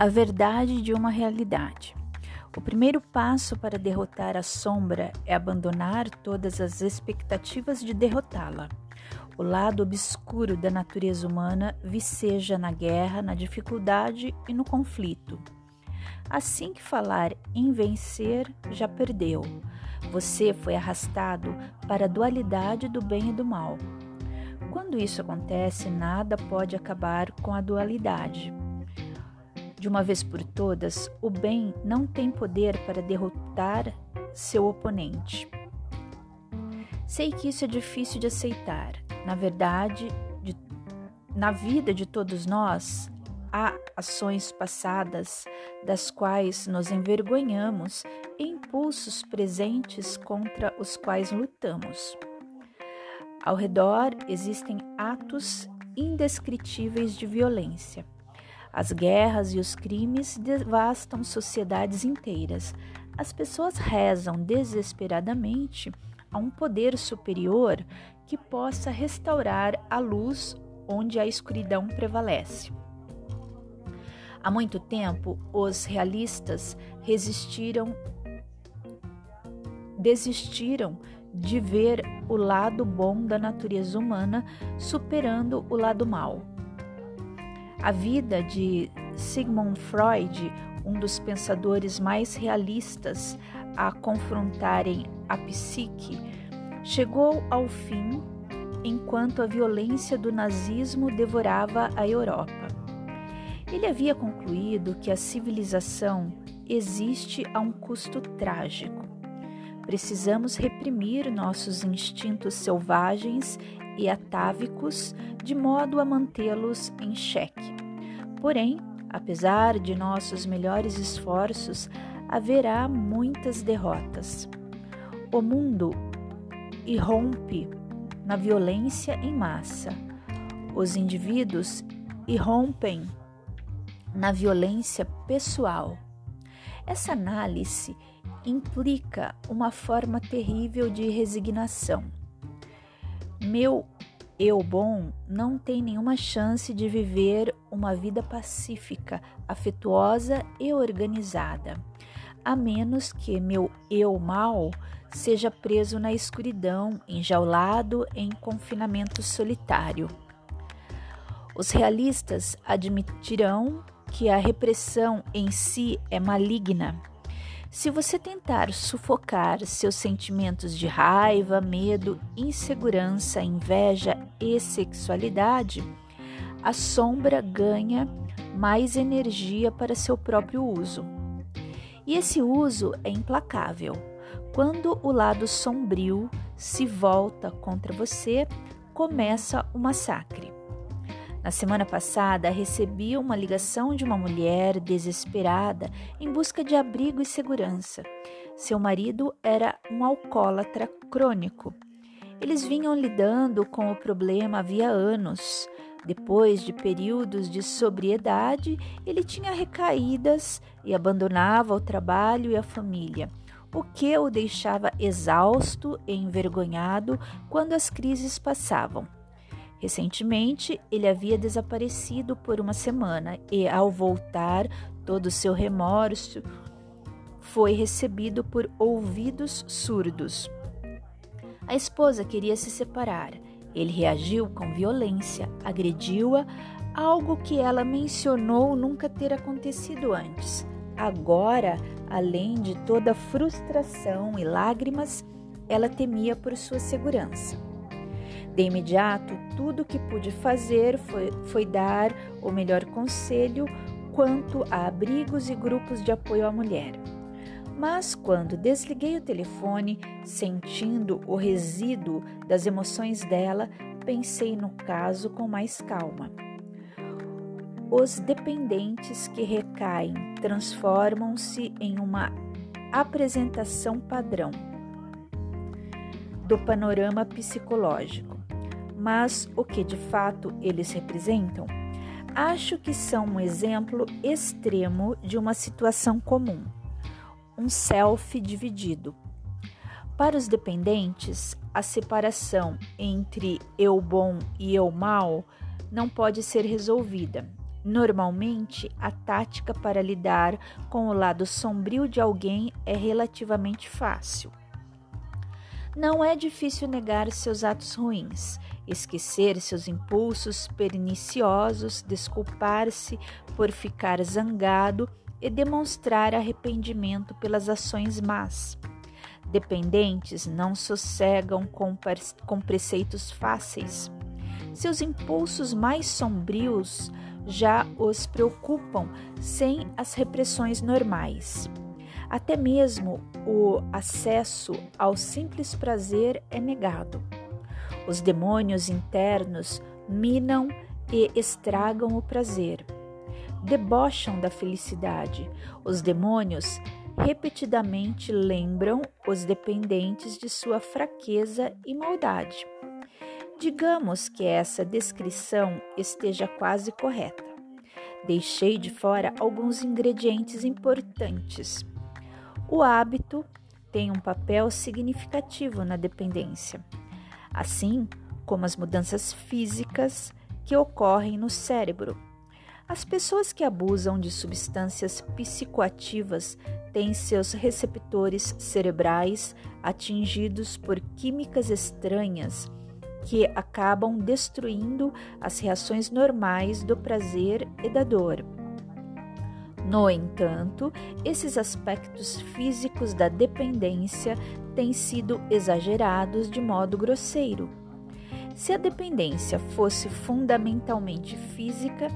A verdade de uma realidade. O primeiro passo para derrotar a sombra é abandonar todas as expectativas de derrotá-la. O lado obscuro da natureza humana viceja na guerra, na dificuldade e no conflito. Assim que falar em vencer, já perdeu. Você foi arrastado para a dualidade do bem e do mal. Quando isso acontece, nada pode acabar com a dualidade. De uma vez por todas, o bem não tem poder para derrotar seu oponente. Sei que isso é difícil de aceitar. Na verdade, de, na vida de todos nós, há ações passadas das quais nos envergonhamos e impulsos presentes contra os quais lutamos. Ao redor existem atos indescritíveis de violência. As guerras e os crimes devastam sociedades inteiras. As pessoas rezam desesperadamente a um poder superior que possa restaurar a luz onde a escuridão prevalece. Há muito tempo, os realistas resistiram, desistiram de ver o lado bom da natureza humana superando o lado mal. A vida de Sigmund Freud, um dos pensadores mais realistas a confrontarem a psique, chegou ao fim enquanto a violência do nazismo devorava a Europa. Ele havia concluído que a civilização existe a um custo trágico. Precisamos reprimir nossos instintos selvagens e atávicos de modo a mantê-los em xeque. Porém, apesar de nossos melhores esforços, haverá muitas derrotas. O mundo irrompe na violência em massa. Os indivíduos irrompem na violência pessoal. Essa análise implica uma forma terrível de resignação. Meu eu bom não tem nenhuma chance de viver uma vida pacífica, afetuosa e organizada, a menos que meu eu mal seja preso na escuridão, enjaulado em confinamento solitário. Os realistas admitirão que a repressão em si é maligna se você tentar sufocar seus sentimentos de raiva, medo, insegurança, inveja e sexualidade, a sombra ganha mais energia para seu próprio uso. E esse uso é implacável. Quando o lado sombrio se volta contra você, começa o massacre. Na semana passada, recebi uma ligação de uma mulher desesperada em busca de abrigo e segurança. Seu marido era um alcoólatra crônico. Eles vinham lidando com o problema havia anos. Depois de períodos de sobriedade, ele tinha recaídas e abandonava o trabalho e a família, o que o deixava exausto e envergonhado quando as crises passavam. Recentemente, ele havia desaparecido por uma semana e, ao voltar, todo o seu remorso foi recebido por ouvidos surdos. A esposa queria se separar. Ele reagiu com violência, agrediu-a, algo que ela mencionou nunca ter acontecido antes. Agora, além de toda frustração e lágrimas, ela temia por sua segurança. De imediato, tudo o que pude fazer foi, foi dar o melhor conselho quanto a abrigos e grupos de apoio à mulher. Mas quando desliguei o telefone, sentindo o resíduo das emoções dela, pensei no caso com mais calma. Os dependentes que recaem transformam-se em uma apresentação padrão do panorama psicológico mas o que de fato eles representam? Acho que são um exemplo extremo de uma situação comum, um self dividido. Para os dependentes, a separação entre eu bom e eu mal não pode ser resolvida. Normalmente, a tática para lidar com o lado sombrio de alguém é relativamente fácil. Não é difícil negar seus atos ruins, esquecer seus impulsos perniciosos, desculpar-se por ficar zangado e demonstrar arrependimento pelas ações más. Dependentes não sossegam com, com preceitos fáceis. Seus impulsos mais sombrios já os preocupam sem as repressões normais. Até mesmo o acesso ao simples prazer é negado. Os demônios internos minam e estragam o prazer. Debocham da felicidade. Os demônios repetidamente lembram os dependentes de sua fraqueza e maldade. Digamos que essa descrição esteja quase correta. Deixei de fora alguns ingredientes importantes. O hábito tem um papel significativo na dependência, assim como as mudanças físicas que ocorrem no cérebro. As pessoas que abusam de substâncias psicoativas têm seus receptores cerebrais atingidos por químicas estranhas que acabam destruindo as reações normais do prazer e da dor. No entanto, esses aspectos físicos da dependência têm sido exagerados de modo grosseiro. Se a dependência fosse fundamentalmente física,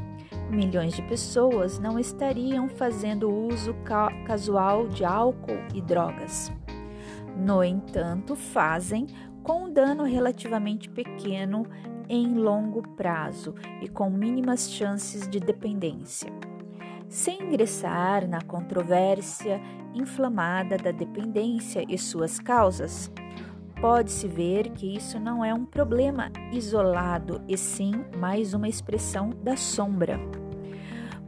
milhões de pessoas não estariam fazendo uso ca casual de álcool e drogas. No entanto, fazem com um dano relativamente pequeno em longo prazo e com mínimas chances de dependência sem ingressar na controvérsia inflamada da dependência e suas causas. Pode-se ver que isso não é um problema isolado, e sim mais uma expressão da sombra.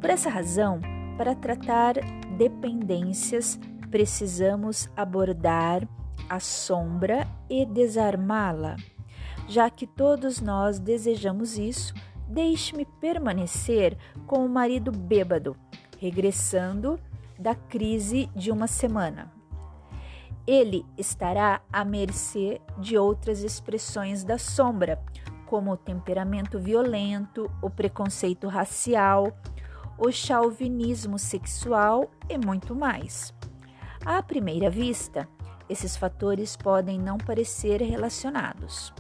Por essa razão, para tratar dependências, precisamos abordar a sombra e desarmá-la. Já que todos nós desejamos isso, deixe-me permanecer com o marido bêbado, regressando da crise de uma semana. Ele estará à mercê de outras expressões da sombra, como o temperamento violento, o preconceito racial, o chauvinismo sexual e muito mais. À primeira vista, esses fatores podem não parecer relacionados.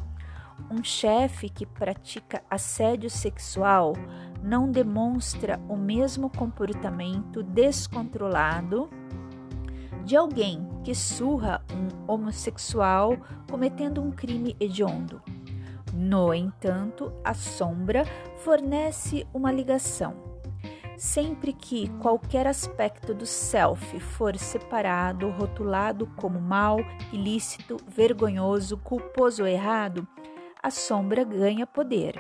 Um chefe que pratica assédio sexual não demonstra o mesmo comportamento descontrolado de alguém que surra um homossexual cometendo um crime hediondo. No entanto, a sombra fornece uma ligação. Sempre que qualquer aspecto do self for separado, rotulado como mal, ilícito, vergonhoso, culposo ou errado, a sombra ganha poder.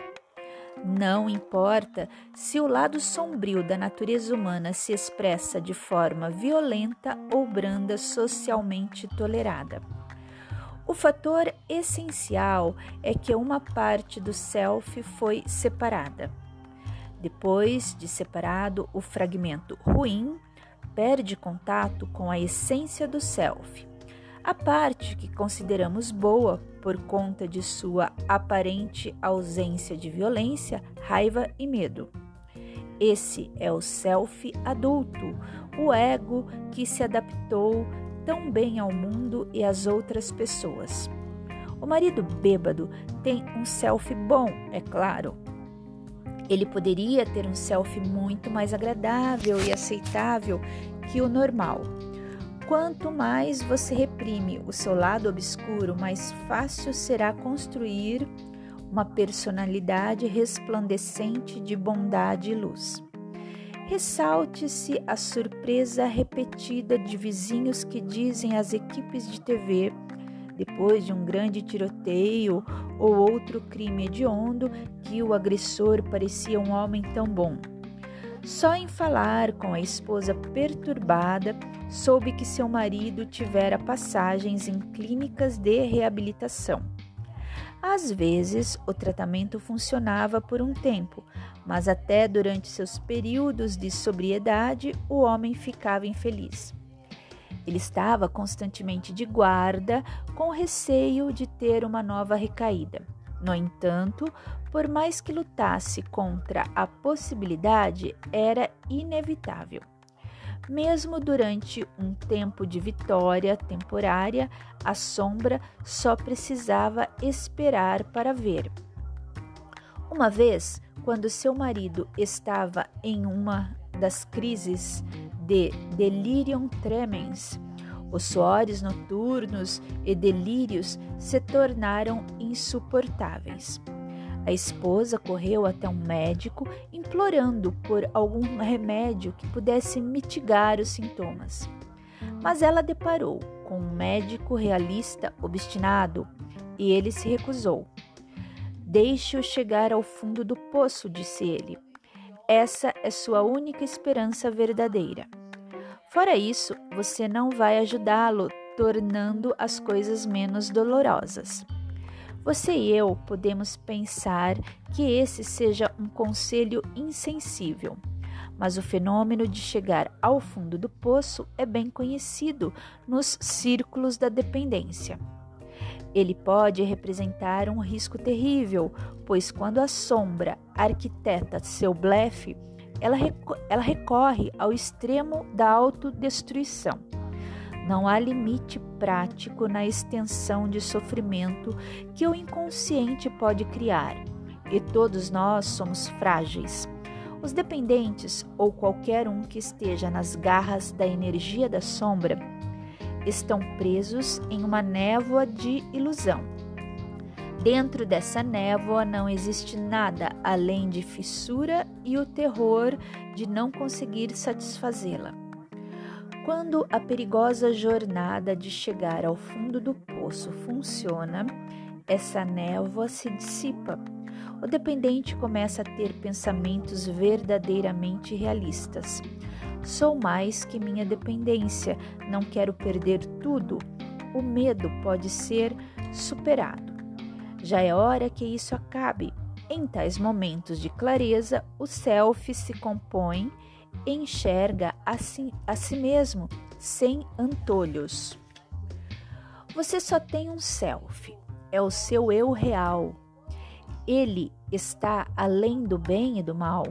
Não importa se o lado sombrio da natureza humana se expressa de forma violenta ou branda socialmente tolerada. O fator essencial é que uma parte do self foi separada. Depois de separado, o fragmento ruim perde contato com a essência do self. A parte que consideramos boa por conta de sua aparente ausência de violência, raiva e medo. Esse é o self adulto, o ego que se adaptou tão bem ao mundo e às outras pessoas. O marido bêbado tem um self bom, é claro. Ele poderia ter um self muito mais agradável e aceitável que o normal Quanto mais você reprime o seu lado obscuro, mais fácil será construir uma personalidade resplandecente de bondade e luz. Ressalte-se a surpresa repetida de vizinhos que dizem às equipes de TV, depois de um grande tiroteio ou outro crime hediondo, que o agressor parecia um homem tão bom. Só em falar com a esposa perturbada, soube que seu marido tivera passagens em clínicas de reabilitação. Às vezes, o tratamento funcionava por um tempo, mas até durante seus períodos de sobriedade, o homem ficava infeliz. Ele estava constantemente de guarda, com receio de ter uma nova recaída. No entanto, por mais que lutasse contra a possibilidade, era inevitável. Mesmo durante um tempo de vitória temporária, a sombra só precisava esperar para ver. Uma vez, quando seu marido estava em uma das crises de delirium tremens, os suores noturnos e delírios se tornaram insuportáveis. A esposa correu até um médico implorando por algum remédio que pudesse mitigar os sintomas. Mas ela deparou com um médico realista obstinado e ele se recusou. Deixe-o chegar ao fundo do poço, disse ele. Essa é sua única esperança verdadeira. Fora isso, você não vai ajudá-lo, tornando as coisas menos dolorosas. Você e eu podemos pensar que esse seja um conselho insensível, mas o fenômeno de chegar ao fundo do poço é bem conhecido nos círculos da dependência. Ele pode representar um risco terrível, pois quando a sombra arquiteta seu blefe, ela, ela recorre ao extremo da autodestruição. Não há limite prático na extensão de sofrimento que o inconsciente pode criar, e todos nós somos frágeis. Os dependentes, ou qualquer um que esteja nas garras da energia da sombra, estão presos em uma névoa de ilusão. Dentro dessa névoa não existe nada além de fissura e o terror de não conseguir satisfazê-la. Quando a perigosa jornada de chegar ao fundo do poço funciona, essa névoa se dissipa. O dependente começa a ter pensamentos verdadeiramente realistas. Sou mais que minha dependência, não quero perder tudo. O medo pode ser superado. Já é hora que isso acabe. Em tais momentos de clareza, o self se compõe enxerga a si, a si mesmo sem antolhos. Você só tem um self, é o seu eu real. Ele está além do bem e do mal.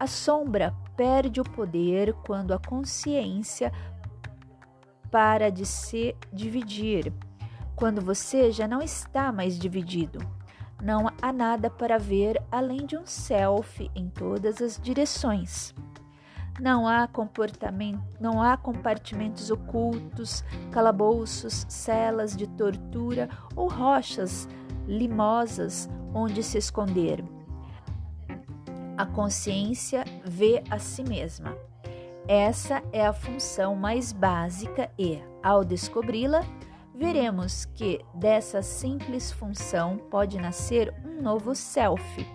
A sombra perde o poder quando a consciência para de se dividir, quando você já não está mais dividido. Não há nada para ver além de um self em todas as direções. Não há comportamento, não há compartimentos ocultos, calabouços, celas de tortura ou rochas limosas onde se esconder. A consciência vê a si mesma. Essa é a função mais básica e, ao descobri-la, veremos que dessa simples função pode nascer um novo self,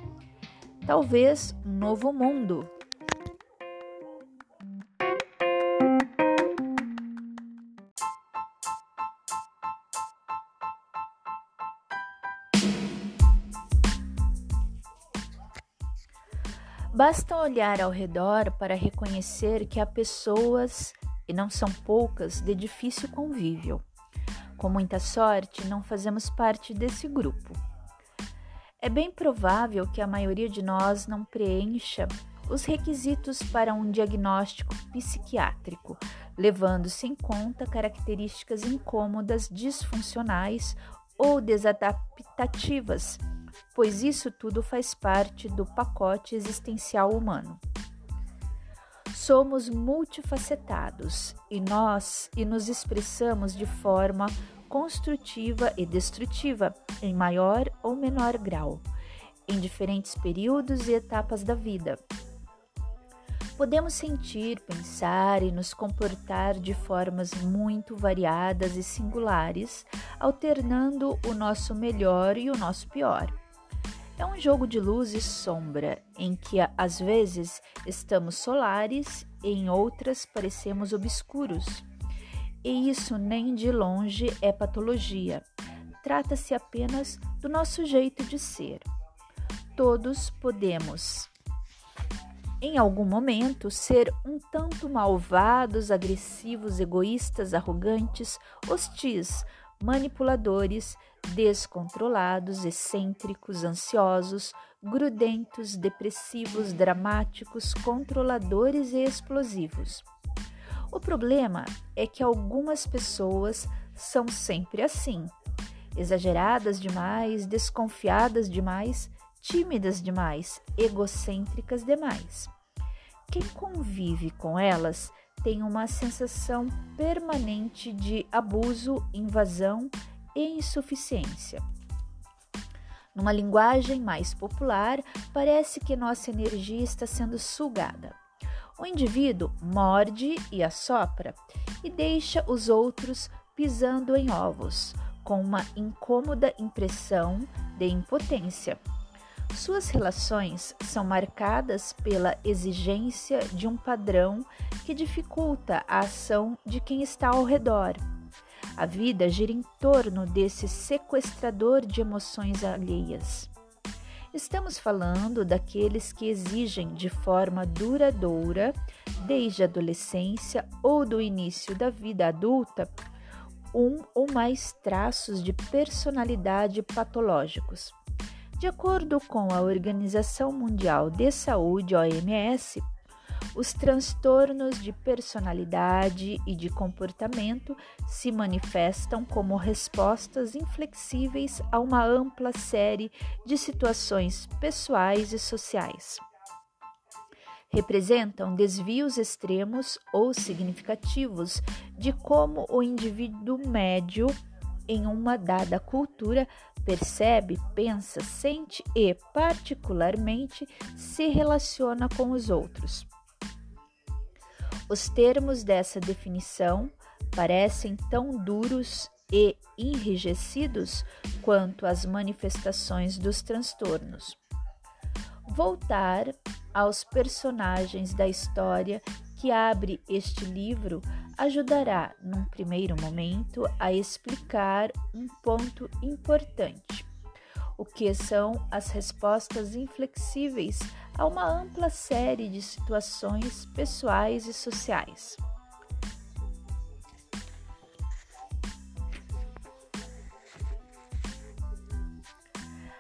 talvez um novo mundo. Basta olhar ao redor para reconhecer que há pessoas, e não são poucas, de difícil convívio. Com muita sorte, não fazemos parte desse grupo. É bem provável que a maioria de nós não preencha os requisitos para um diagnóstico psiquiátrico, levando-se em conta características incômodas, disfuncionais ou desadaptativas pois isso tudo faz parte do pacote existencial humano. Somos multifacetados e nós e nos expressamos de forma construtiva e destrutiva, em maior ou menor grau, em diferentes períodos e etapas da vida. Podemos sentir, pensar e nos comportar de formas muito variadas e singulares, alternando o nosso melhor e o nosso pior. É um jogo de luz e sombra, em que às vezes estamos solares e em outras parecemos obscuros. E isso nem de longe é patologia. trata-se apenas do nosso jeito de ser. Todos podemos, em algum momento, ser um tanto malvados, agressivos, egoístas, arrogantes, hostis, manipuladores, descontrolados, excêntricos, ansiosos, grudentos, depressivos, dramáticos, controladores e explosivos. O problema é que algumas pessoas são sempre assim, exageradas demais, desconfiadas demais, tímidas demais, egocêntricas demais. Quem convive com elas tem uma sensação permanente de abuso, invasão e insuficiência. Numa linguagem mais popular, parece que nossa energia está sendo sugada. O indivíduo morde e assopra e deixa os outros pisando em ovos, com uma incômoda impressão de impotência. Suas relações são marcadas pela exigência de um padrão que dificulta a ação de quem está ao redor. A vida gira em torno desse sequestrador de emoções alheias. Estamos falando daqueles que exigem de forma duradoura, desde a adolescência ou do início da vida adulta, um ou mais traços de personalidade patológicos. De acordo com a Organização Mundial de Saúde, OMS, os transtornos de personalidade e de comportamento se manifestam como respostas inflexíveis a uma ampla série de situações pessoais e sociais. Representam desvios extremos ou significativos de como o indivíduo médio em uma dada cultura percebe, pensa, sente e, particularmente, se relaciona com os outros. Os termos dessa definição parecem tão duros e enrijecidos quanto as manifestações dos transtornos. Voltar aos personagens da história que abre este livro ajudará, num primeiro momento, a explicar um ponto importante: o que são as respostas inflexíveis a uma ampla série de situações pessoais e sociais.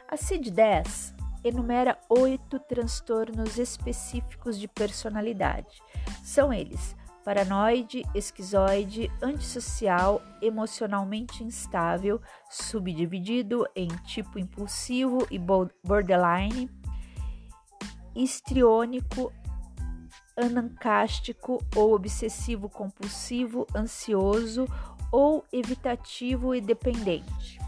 A CID-10 enumera oito transtornos específicos de personalidade. São eles paranoide, esquizoide, antissocial, emocionalmente instável, subdividido em tipo impulsivo e borderline, histriônico, anancástico ou obsessivo compulsivo, ansioso ou evitativo e dependente.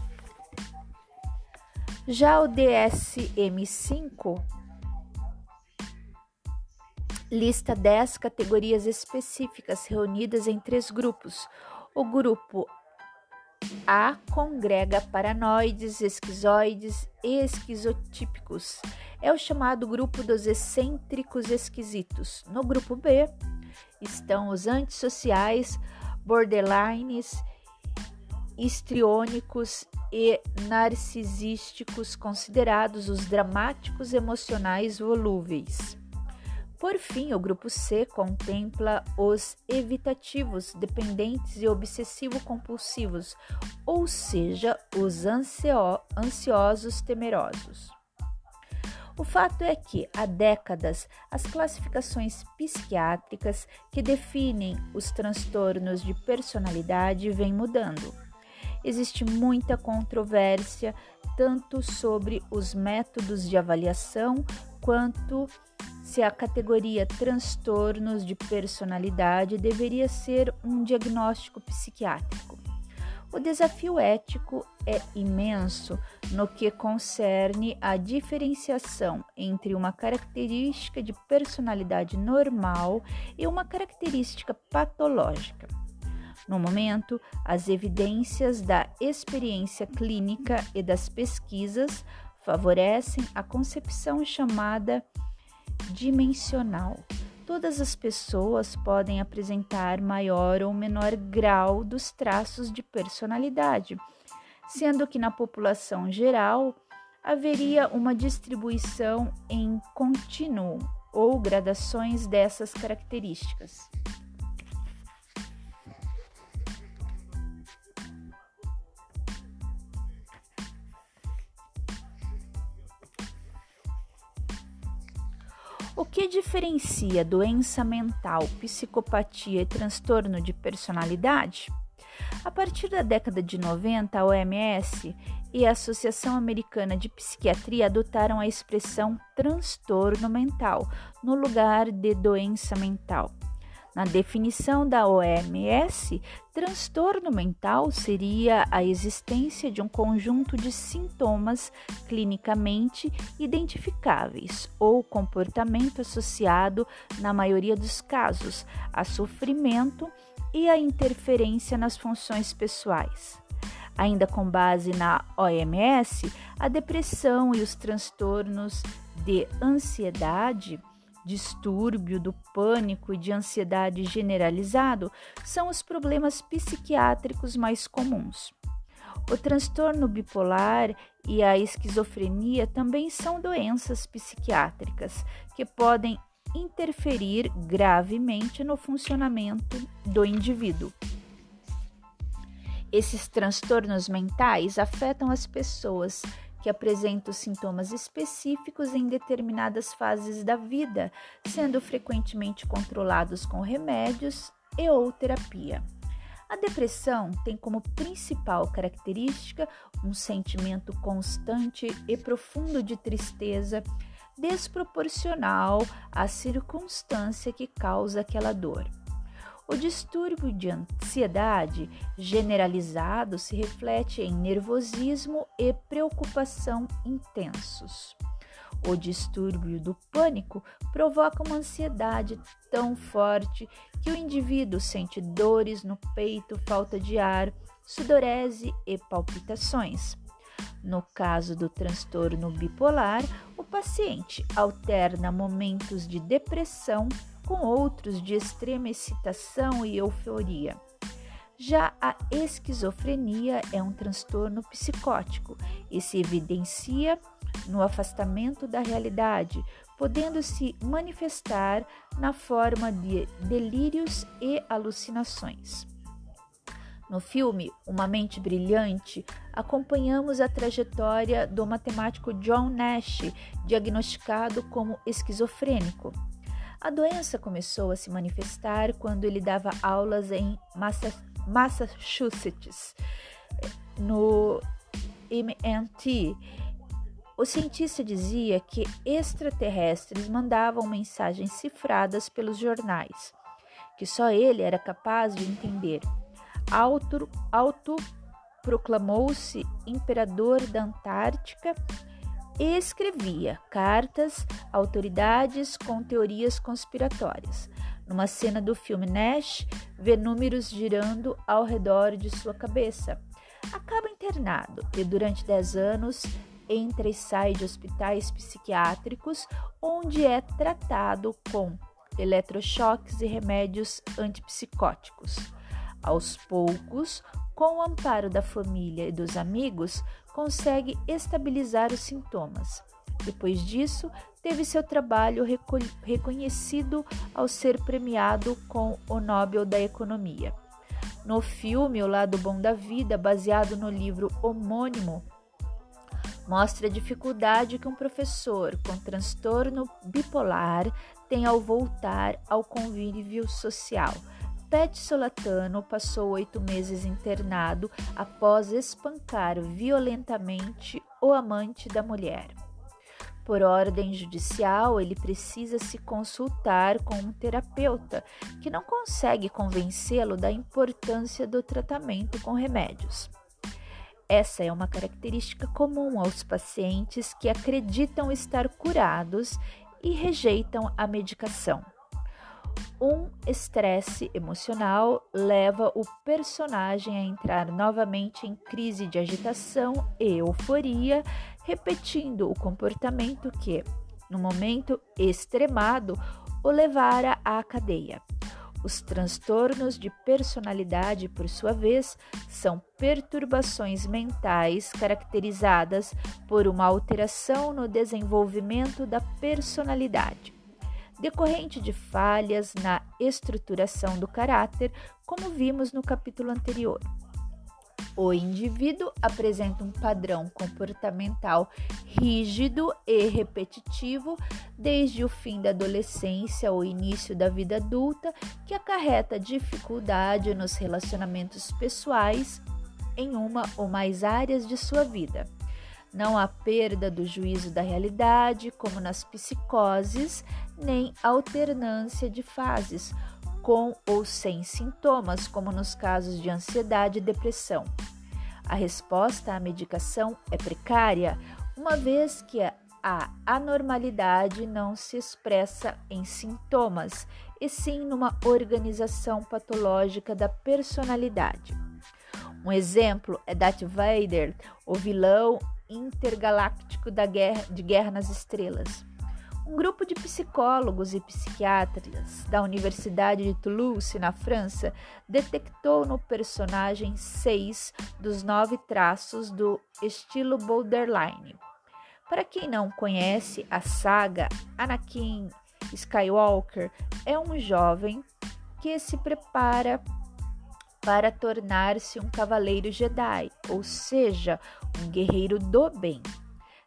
Já o DSM-5 lista 10 categorias específicas reunidas em três grupos. O grupo A congrega paranoides, esquizoides e esquizotípicos. É o chamado grupo dos excêntricos esquisitos. No grupo B estão os antissociais, borderlines, histriônicos e narcisísticos, considerados os dramáticos emocionais volúveis. Por fim, o grupo C contempla os evitativos, dependentes e obsessivo-compulsivos, ou seja, os ansio ansiosos temerosos. O fato é que, há décadas, as classificações psiquiátricas que definem os transtornos de personalidade vêm mudando. Existe muita controvérsia tanto sobre os métodos de avaliação quanto se a categoria transtornos de personalidade deveria ser um diagnóstico psiquiátrico. O desafio ético é imenso no que concerne a diferenciação entre uma característica de personalidade normal e uma característica patológica. No momento, as evidências da experiência clínica e das pesquisas favorecem a concepção chamada dimensional. Todas as pessoas podem apresentar maior ou menor grau dos traços de personalidade, sendo que na população geral haveria uma distribuição em contínuo ou gradações dessas características. O que diferencia doença mental, psicopatia e transtorno de personalidade? A partir da década de 90, a OMS e a Associação Americana de Psiquiatria adotaram a expressão transtorno mental no lugar de doença mental. Na definição da OMS, transtorno mental seria a existência de um conjunto de sintomas clinicamente identificáveis ou comportamento associado, na maioria dos casos, a sofrimento e a interferência nas funções pessoais. Ainda com base na OMS, a depressão e os transtornos de ansiedade distúrbio do pânico e de ansiedade generalizado são os problemas psiquiátricos mais comuns. O transtorno bipolar e a esquizofrenia também são doenças psiquiátricas que podem interferir gravemente no funcionamento do indivíduo. Esses transtornos mentais afetam as pessoas que apresentam sintomas específicos em determinadas fases da vida, sendo frequentemente controlados com remédios e ou terapia. A depressão tem como principal característica um sentimento constante e profundo de tristeza, desproporcional à circunstância que causa aquela dor. O distúrbio de ansiedade generalizado se reflete em nervosismo e preocupação intensos. O distúrbio do pânico provoca uma ansiedade tão forte que o indivíduo sente dores no peito, falta de ar, sudorese e palpitações. No caso do transtorno bipolar, o paciente alterna momentos de depressão com outros de extrema excitação e euforia. Já a esquizofrenia é um transtorno psicótico e se evidencia no afastamento da realidade, podendo se manifestar na forma de delírios e alucinações. No filme Uma Mente Brilhante, acompanhamos a trajetória do matemático John Nash, diagnosticado como esquizofrênico. A doença começou a se manifestar quando ele dava aulas em Massachusetts, no MNT. O cientista dizia que extraterrestres mandavam mensagens cifradas pelos jornais, que só ele era capaz de entender. Auto, auto proclamou-se imperador da Antártica escrevia cartas a autoridades com teorias conspiratórias. Numa cena do filme Nash, vê números girando ao redor de sua cabeça. Acaba internado e durante 10 anos entra e sai de hospitais psiquiátricos, onde é tratado com eletrochoques e remédios antipsicóticos. Aos poucos, com o amparo da família e dos amigos, consegue estabilizar os sintomas. Depois disso, teve seu trabalho reconhecido ao ser premiado com o Nobel da Economia. No filme O Lado Bom da Vida, baseado no livro homônimo, mostra a dificuldade que um professor com transtorno bipolar tem ao voltar ao convívio social Pet Solatano passou oito meses internado após espancar violentamente o amante da mulher. Por ordem judicial, ele precisa se consultar com um terapeuta que não consegue convencê-lo da importância do tratamento com remédios. Essa é uma característica comum aos pacientes que acreditam estar curados e rejeitam a medicação. Um estresse emocional leva o personagem a entrar novamente em crise de agitação e euforia, repetindo o comportamento que, no momento extremado, o levara à cadeia. Os transtornos de personalidade, por sua vez, são perturbações mentais caracterizadas por uma alteração no desenvolvimento da personalidade, decorrente de falhas na estruturação do caráter, como vimos no capítulo anterior. O indivíduo apresenta um padrão comportamental rígido e repetitivo desde o fim da adolescência ou início da vida adulta, que acarreta dificuldade nos relacionamentos pessoais em uma ou mais áreas de sua vida. Não há perda do juízo da realidade, como nas psicoses, nem alternância de fases com ou sem sintomas, como nos casos de ansiedade e depressão. A resposta à medicação é precária, uma vez que a anormalidade não se expressa em sintomas, e sim numa organização patológica da personalidade. Um exemplo é Darth Vader, o vilão intergaláctico da guerra, de Guerra nas Estrelas. Um grupo de psicólogos e psiquiatras da Universidade de Toulouse, na França, detectou no personagem seis dos nove traços do estilo borderline. Para quem não conhece a saga, Anakin Skywalker é um jovem que se prepara para tornar-se um cavaleiro Jedi, ou seja, um guerreiro do bem.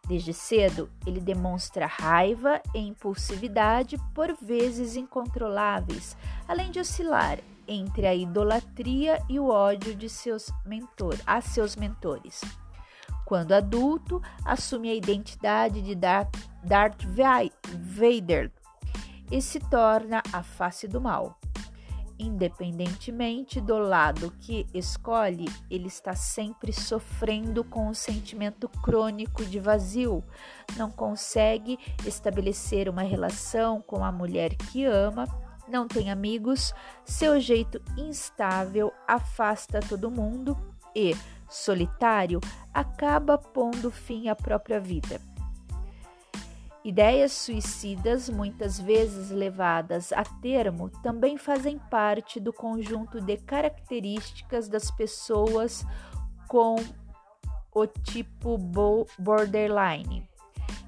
Desde cedo, ele demonstra raiva e impulsividade, por vezes incontroláveis, além de oscilar entre a idolatria e o ódio de seus mentor, a seus mentores. Quando adulto, assume a identidade de Darth Vader e se torna a face do mal. Independentemente do lado que escolhe, ele está sempre sofrendo com o sentimento crônico de vazio, não consegue estabelecer uma relação com a mulher que ama, não tem amigos, seu jeito instável afasta todo mundo e, solitário, acaba pondo fim à própria vida. Ideias suicidas, muitas vezes levadas a termo, também fazem parte do conjunto de características das pessoas com o tipo borderline.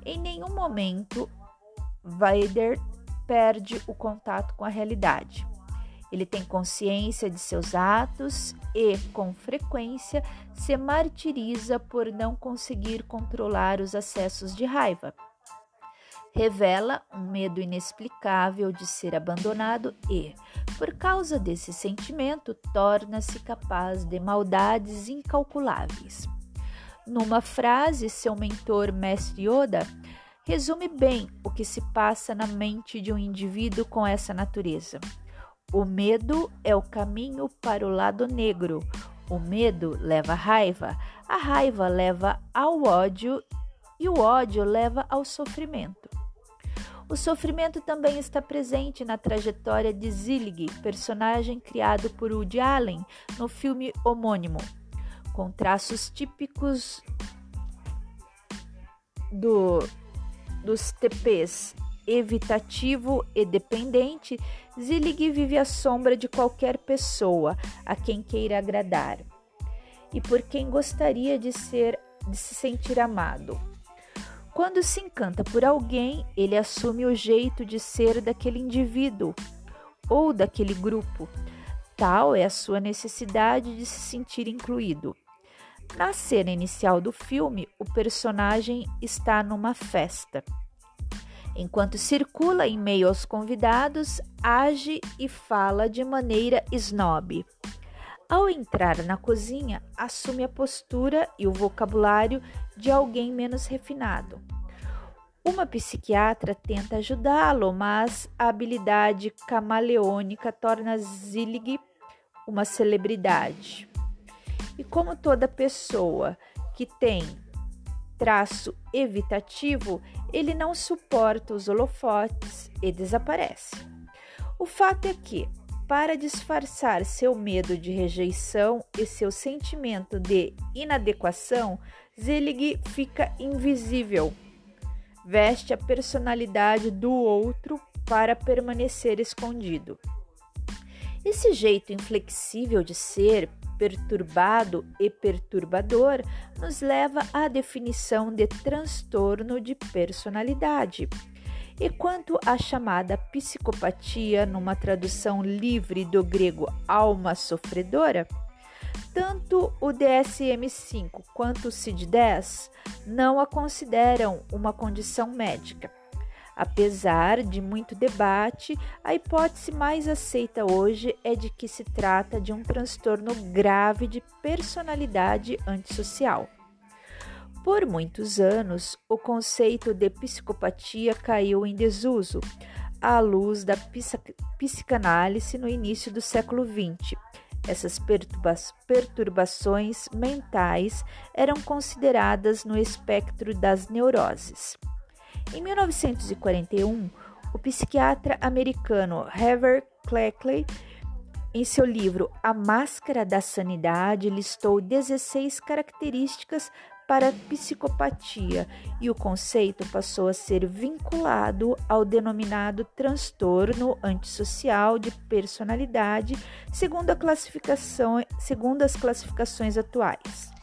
Em nenhum momento, Vader perde o contato com a realidade. Ele tem consciência de seus atos e, com frequência, se martiriza por não conseguir controlar os acessos de raiva revela um medo inexplicável de ser abandonado e, por causa desse sentimento, torna-se capaz de maldades incalculáveis. Numa frase, seu mentor, Mestre Yoda, resume bem o que se passa na mente de um indivíduo com essa natureza. O medo é o caminho para o lado negro. O medo leva à raiva, a raiva leva ao ódio e o ódio leva ao sofrimento. O sofrimento também está presente na trajetória de Zillig, personagem criado por Woody Allen no filme homônimo, com traços típicos do, dos TPs evitativo e dependente, Zillig vive à sombra de qualquer pessoa a quem queira agradar e por quem gostaria de ser de se sentir amado. Quando se encanta por alguém, ele assume o jeito de ser daquele indivíduo ou daquele grupo. Tal é a sua necessidade de se sentir incluído. Na cena inicial do filme, o personagem está numa festa. Enquanto circula em meio aos convidados, age e fala de maneira snob. Ao entrar na cozinha, assume a postura e o vocabulário de alguém menos refinado. Uma psiquiatra tenta ajudá-lo, mas a habilidade camaleônica torna Zillig uma celebridade. E como toda pessoa que tem traço evitativo, ele não suporta os holofotes e desaparece. O fato é que, para disfarçar seu medo de rejeição e seu sentimento de inadequação, Zelig fica invisível. Veste a personalidade do outro para permanecer escondido. Esse jeito inflexível de ser, perturbado e perturbador, nos leva à definição de transtorno de personalidade. E quanto à chamada psicopatia, numa tradução livre do grego alma sofredora, tanto o DSM-5 quanto o CID-10 não a consideram uma condição médica. Apesar de muito debate, a hipótese mais aceita hoje é de que se trata de um transtorno grave de personalidade antissocial. Por muitos anos, o conceito de psicopatia caiu em desuso, à luz da psicanálise no início do século XX. Essas perturba perturbações mentais eram consideradas no espectro das neuroses. Em 1941, o psiquiatra americano Heather Cleckley em seu livro A Máscara da Sanidade, listou 16 características para psicopatia e o conceito passou a ser vinculado ao denominado transtorno antissocial de personalidade, segundo, classificação, segundo as classificações atuais.